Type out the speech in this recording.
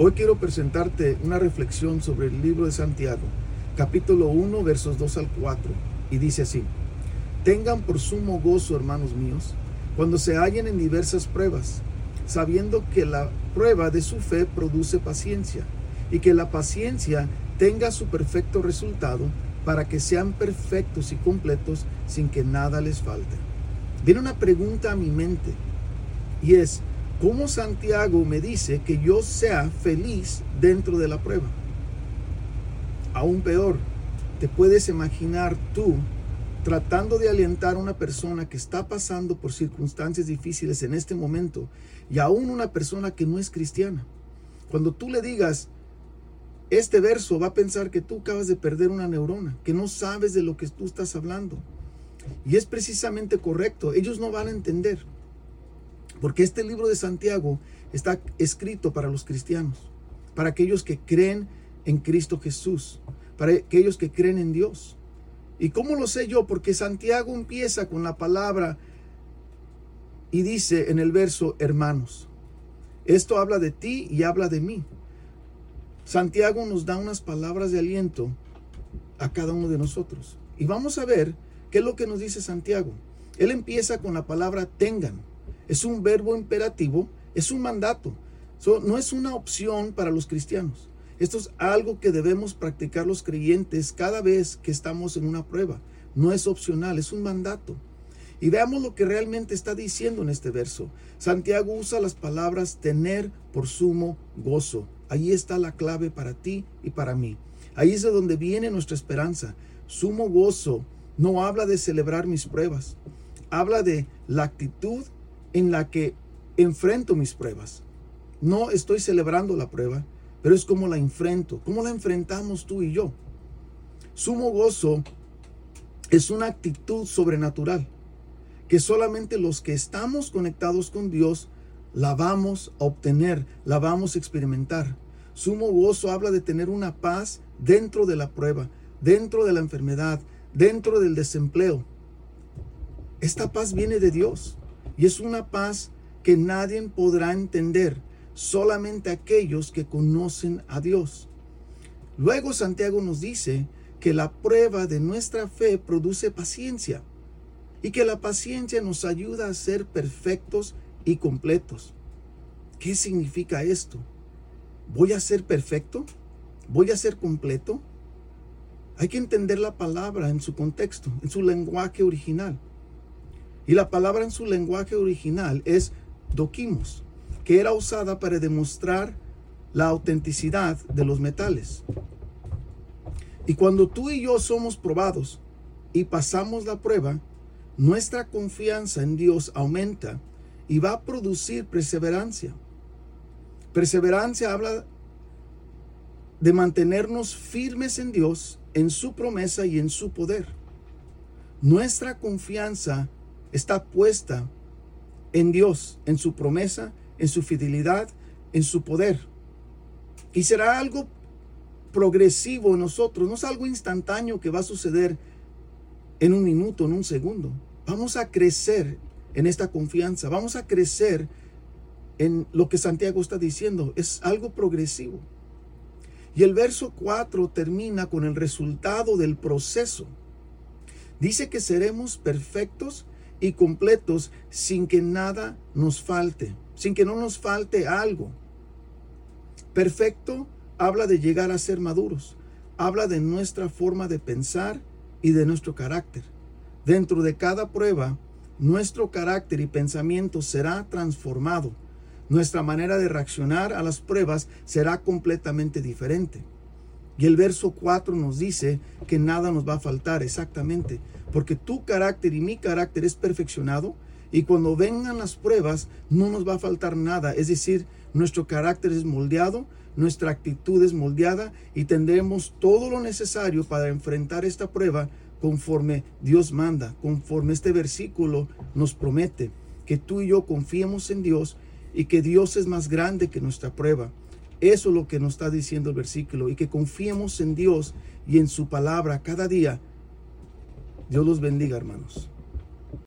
Hoy quiero presentarte una reflexión sobre el libro de Santiago, capítulo 1, versos 2 al 4, y dice así, Tengan por sumo gozo, hermanos míos, cuando se hallen en diversas pruebas, sabiendo que la prueba de su fe produce paciencia, y que la paciencia tenga su perfecto resultado, para que sean perfectos y completos sin que nada les falte. Viene una pregunta a mi mente, y es, ¿Cómo Santiago me dice que yo sea feliz dentro de la prueba? Aún peor, te puedes imaginar tú tratando de alentar a una persona que está pasando por circunstancias difíciles en este momento y aún una persona que no es cristiana. Cuando tú le digas, este verso va a pensar que tú acabas de perder una neurona, que no sabes de lo que tú estás hablando. Y es precisamente correcto, ellos no van a entender. Porque este libro de Santiago está escrito para los cristianos, para aquellos que creen en Cristo Jesús, para aquellos que creen en Dios. ¿Y cómo lo sé yo? Porque Santiago empieza con la palabra y dice en el verso, hermanos, esto habla de ti y habla de mí. Santiago nos da unas palabras de aliento a cada uno de nosotros. Y vamos a ver qué es lo que nos dice Santiago. Él empieza con la palabra tengan es un verbo imperativo, es un mandato. no es una opción para los cristianos. Esto es algo que debemos practicar los creyentes cada vez que estamos en una prueba. No es opcional, es un mandato. Y veamos lo que realmente está diciendo en este verso. Santiago usa las palabras tener por sumo gozo. Ahí está la clave para ti y para mí. Ahí es de donde viene nuestra esperanza. Sumo gozo no habla de celebrar mis pruebas. Habla de la actitud en la que enfrento mis pruebas. No estoy celebrando la prueba, pero es como la enfrento, cómo la enfrentamos tú y yo. Sumo gozo es una actitud sobrenatural que solamente los que estamos conectados con Dios la vamos a obtener, la vamos a experimentar. Sumo gozo habla de tener una paz dentro de la prueba, dentro de la enfermedad, dentro del desempleo. Esta paz viene de Dios. Y es una paz que nadie podrá entender, solamente aquellos que conocen a Dios. Luego Santiago nos dice que la prueba de nuestra fe produce paciencia y que la paciencia nos ayuda a ser perfectos y completos. ¿Qué significa esto? ¿Voy a ser perfecto? ¿Voy a ser completo? Hay que entender la palabra en su contexto, en su lenguaje original. Y la palabra en su lenguaje original es doquimos, que era usada para demostrar la autenticidad de los metales. Y cuando tú y yo somos probados y pasamos la prueba, nuestra confianza en Dios aumenta y va a producir perseverancia. Perseverancia habla de mantenernos firmes en Dios, en su promesa y en su poder. Nuestra confianza está puesta en Dios, en su promesa, en su fidelidad, en su poder. Y será algo progresivo en nosotros, no es algo instantáneo que va a suceder en un minuto, en un segundo. Vamos a crecer en esta confianza, vamos a crecer en lo que Santiago está diciendo, es algo progresivo. Y el verso 4 termina con el resultado del proceso. Dice que seremos perfectos y completos sin que nada nos falte, sin que no nos falte algo. Perfecto habla de llegar a ser maduros, habla de nuestra forma de pensar y de nuestro carácter. Dentro de cada prueba, nuestro carácter y pensamiento será transformado. Nuestra manera de reaccionar a las pruebas será completamente diferente. Y el verso 4 nos dice que nada nos va a faltar exactamente, porque tu carácter y mi carácter es perfeccionado y cuando vengan las pruebas no nos va a faltar nada, es decir, nuestro carácter es moldeado, nuestra actitud es moldeada y tendremos todo lo necesario para enfrentar esta prueba conforme Dios manda, conforme este versículo nos promete, que tú y yo confiemos en Dios y que Dios es más grande que nuestra prueba eso es lo que nos está diciendo el versículo y que confiemos en Dios y en su palabra cada día. Dios los bendiga, hermanos.